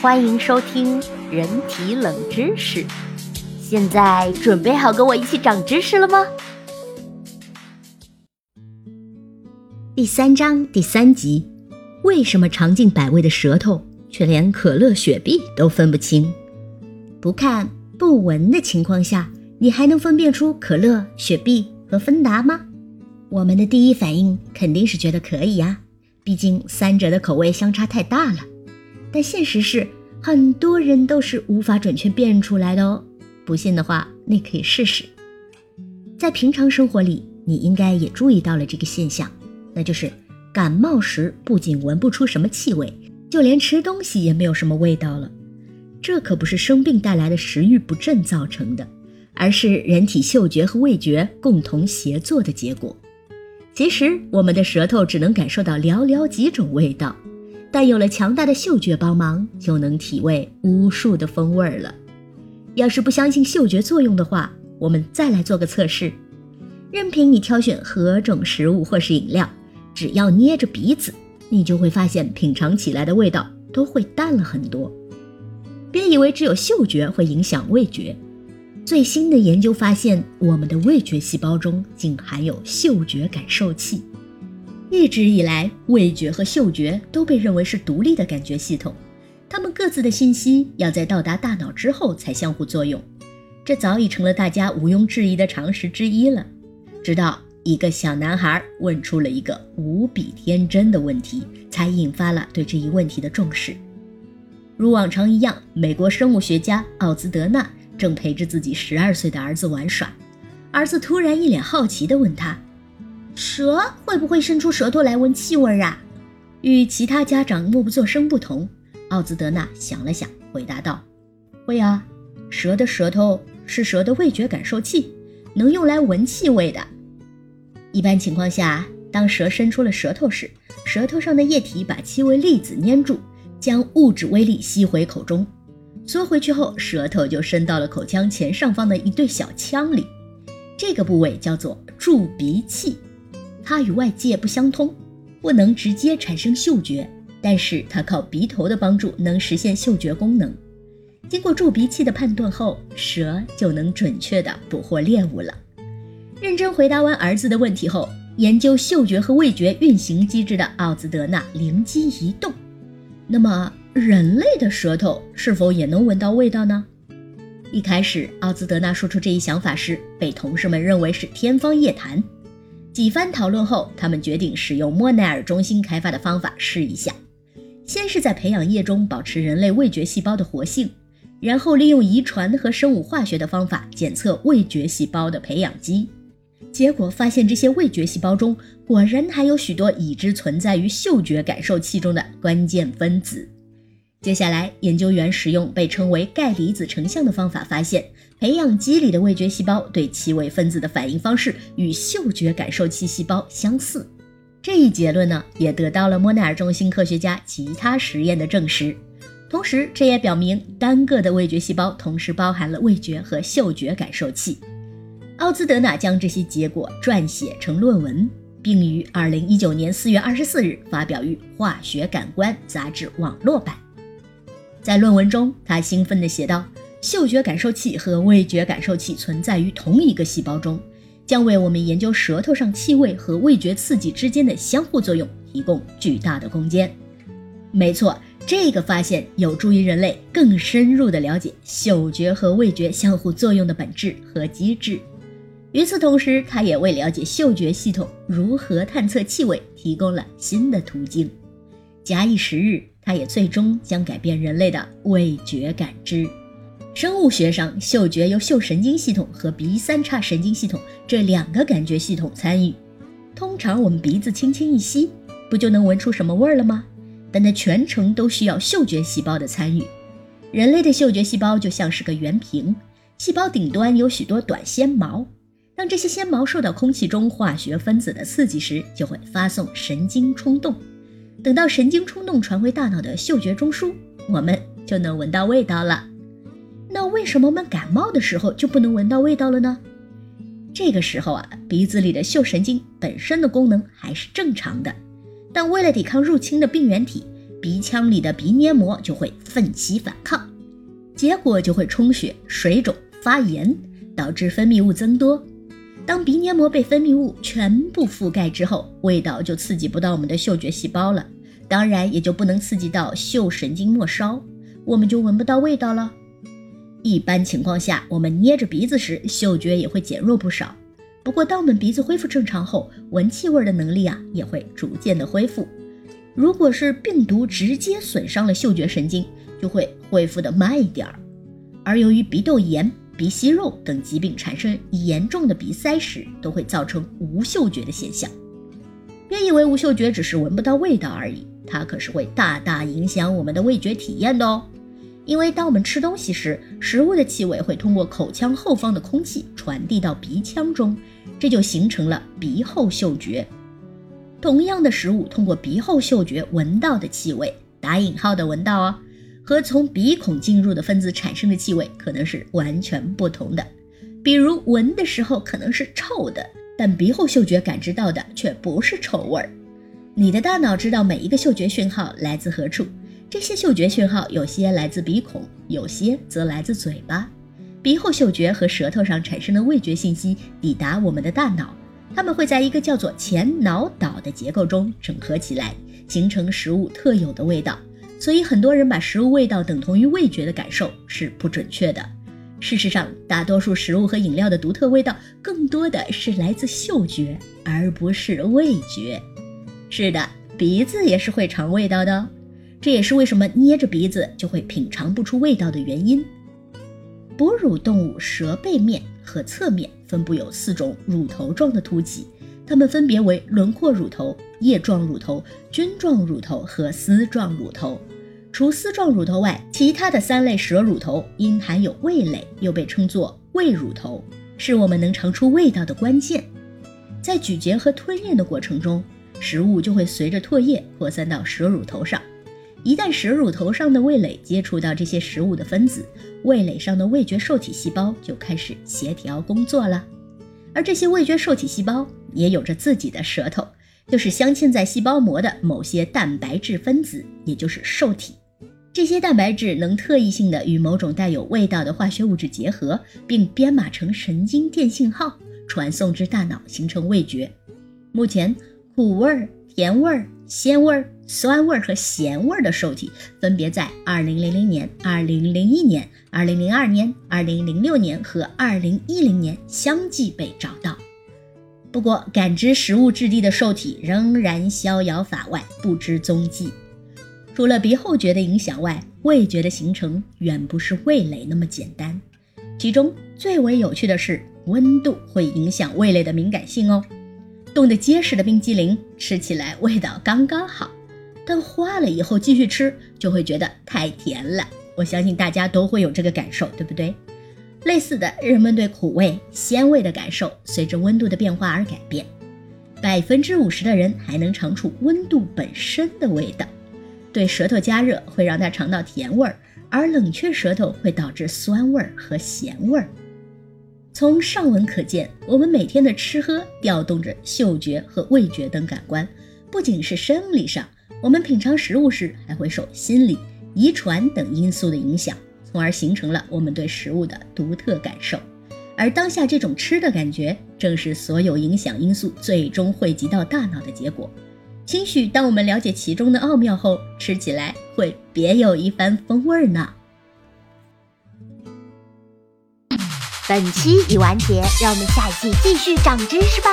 欢迎收听人体冷知识。现在准备好跟我一起长知识了吗？第三章第三集：为什么尝尽百味的舌头却连可乐、雪碧都分不清？不看不闻的情况下，你还能分辨出可乐、雪碧和芬达吗？我们的第一反应肯定是觉得可以呀，毕竟三者的口味相差太大了。但现实是，很多人都是无法准确辨认出来的哦。不信的话，你可以试试。在平常生活里，你应该也注意到了这个现象，那就是感冒时不仅闻不出什么气味，就连吃东西也没有什么味道了。这可不是生病带来的食欲不振造成的，而是人体嗅觉和味觉共同协作的结果。其实，我们的舌头只能感受到寥寥几种味道，但有了强大的嗅觉帮忙，就能体味无数的风味了。要是不相信嗅觉作用的话，我们再来做个测试。任凭你挑选何种食物或是饮料，只要捏着鼻子，你就会发现品尝起来的味道都会淡了很多。别以为只有嗅觉会影响味觉，最新的研究发现，我们的味觉细胞中竟含有嗅觉感受器。一直以来，味觉和嗅觉都被认为是独立的感觉系统。它们各自的信息要在到达大脑之后才相互作用，这早已成了大家毋庸置疑的常识之一了。直到一个小男孩问出了一个无比天真的问题，才引发了对这一问题的重视。如往常一样，美国生物学家奥兹德纳正陪着自己十二岁的儿子玩耍，儿子突然一脸好奇地问他：“蛇会不会伸出舌头来闻气味啊？”与其他家长默不作声不同。奥兹德纳想了想，回答道：“会啊，蛇的舌头是蛇的味觉感受器，能用来闻气味的。一般情况下，当蛇伸出了舌头时，舌头上的液体把气味粒子粘住，将物质微粒吸回口中。缩回去后，舌头就伸到了口腔前上方的一对小腔里，这个部位叫做助鼻器，它与外界不相通，不能直接产生嗅觉。”但是它靠鼻头的帮助能实现嗅觉功能。经过助鼻器的判断后，蛇就能准确地捕获猎物了。认真回答完儿子的问题后，研究嗅觉和味觉运行机制的奥兹德纳灵机一动：那么人类的舌头是否也能闻到味道呢？一开始，奥兹德纳说出这一想法时，被同事们认为是天方夜谭。几番讨论后，他们决定使用莫奈尔中心开发的方法试一下。先是在培养液中保持人类味觉细胞的活性，然后利用遗传和生物化学的方法检测味觉细胞的培养基，结果发现这些味觉细胞中果然含有许多已知存在于嗅觉感受器中的关键分子。接下来，研究员使用被称为钙离子成像的方法，发现培养基里的味觉细胞对气味分子的反应方式与嗅觉感受器细胞相似。这一结论呢，也得到了莫奈尔中心科学家其他实验的证实。同时，这也表明单个的味觉细胞同时包含了味觉和嗅觉感受器。奥兹德纳将这些结果撰写成论文，并于二零一九年四月二十四日发表于《化学感官》杂志网络版。在论文中，他兴奋地写道：“嗅觉感受器和味觉感受器存在于同一个细胞中。”将为我们研究舌头上气味和味觉刺激之间的相互作用提供巨大的空间。没错，这个发现有助于人类更深入地了解嗅觉和味觉相互作用的本质和机制。与此同时，它也为了解嗅觉系统如何探测气味提供了新的途径。假以时日，它也最终将改变人类的味觉感知。生物学上，嗅觉由嗅神经系统和鼻三叉神经系统这两个感觉系统参与。通常我们鼻子轻轻一吸，不就能闻出什么味儿了吗？但它全程都需要嗅觉细胞的参与。人类的嗅觉细胞就像是个圆瓶，细胞顶端有许多短纤毛。当这些纤毛受到空气中化学分子的刺激时，就会发送神经冲动。等到神经冲动传回大脑的嗅觉中枢，我们就能闻到味道了。那为什么我们感冒的时候就不能闻到味道了呢？这个时候啊，鼻子里的嗅神经本身的功能还是正常的，但为了抵抗入侵的病原体，鼻腔里的鼻黏膜就会奋起反抗，结果就会充血、水肿、发炎，导致分泌物增多。当鼻黏膜被分泌物全部覆盖之后，味道就刺激不到我们的嗅觉细胞了，当然也就不能刺激到嗅神经末梢，我们就闻不到味道了。一般情况下，我们捏着鼻子时，嗅觉也会减弱不少。不过，当我们鼻子恢复正常后，闻气味的能力啊也会逐渐的恢复。如果是病毒直接损伤了嗅觉神经，就会恢复的慢一点儿。而由于鼻窦炎、鼻息肉等疾病产生严重的鼻塞时，都会造成无嗅觉的现象。别以为无嗅觉只是闻不到味道而已，它可是会大大影响我们的味觉体验的哦。因为当我们吃东西时，食物的气味会通过口腔后方的空气传递到鼻腔中，这就形成了鼻后嗅觉。同样的食物通过鼻后嗅觉闻到的气味（打引号的闻到哦）。和从鼻孔进入的分子产生的气味可能是完全不同的，比如闻的时候可能是臭的，但鼻后嗅觉感知到的却不是臭味儿。你的大脑知道每一个嗅觉讯号来自何处，这些嗅觉讯号有些来自鼻孔，有些则来自嘴巴。鼻后嗅觉和舌头上产生的味觉信息抵达我们的大脑，它们会在一个叫做前脑岛的结构中整合起来，形成食物特有的味道。所以，很多人把食物味道等同于味觉的感受是不准确的。事实上，大多数食物和饮料的独特味道更多的是来自嗅觉，而不是味觉。是的，鼻子也是会尝味道的，这也是为什么捏着鼻子就会品尝不出味道的原因。哺乳动物舌背面和侧面分布有四种乳头状的凸起。它们分别为轮廓乳头、叶状乳头、菌状乳头和丝状乳头。除丝状乳头外，其他的三类舌乳头因含有味蕾，又被称作味乳头，是我们能尝出味道的关键。在咀嚼和吞咽的过程中，食物就会随着唾液扩散到舌乳头上。一旦舌乳头上的味蕾接触到这些食物的分子，味蕾上的味觉受体细胞就开始协调工作了。而这些味觉受体细胞也有着自己的舌头，就是镶嵌在细胞膜的某些蛋白质分子，也就是受体。这些蛋白质能特异性的与某种带有味道的化学物质结合，并编码成神经电信号，传送至大脑，形成味觉。目前，苦味儿。甜味儿、鲜味儿、酸味儿和咸味儿的受体，分别在2000年、2001年、2002年、2006年和2010年相继被找到。不过，感知食物质地的受体仍然逍遥法外，不知踪迹。除了鼻后觉的影响外，味觉的形成远不是味蕾那么简单。其中最为有趣的是，温度会影响味蕾的敏感性哦。冻得结实的冰激凌吃起来味道刚刚好，但化了以后继续吃就会觉得太甜了。我相信大家都会有这个感受，对不对？类似的，人们对苦味、鲜味的感受随着温度的变化而改变。百分之五十的人还能尝出温度本身的味道。对舌头加热会让它尝到甜味儿，而冷却舌头会导致酸味儿和咸味儿。从上文可见，我们每天的吃喝调动着嗅觉和味觉等感官，不仅是生理上，我们品尝食物时还会受心理、遗传等因素的影响，从而形成了我们对食物的独特感受。而当下这种吃的感觉，正是所有影响因素最终汇集到大脑的结果。兴许当我们了解其中的奥妙后，吃起来会别有一番风味呢。本期已完结，让我们下一期继续长知识吧。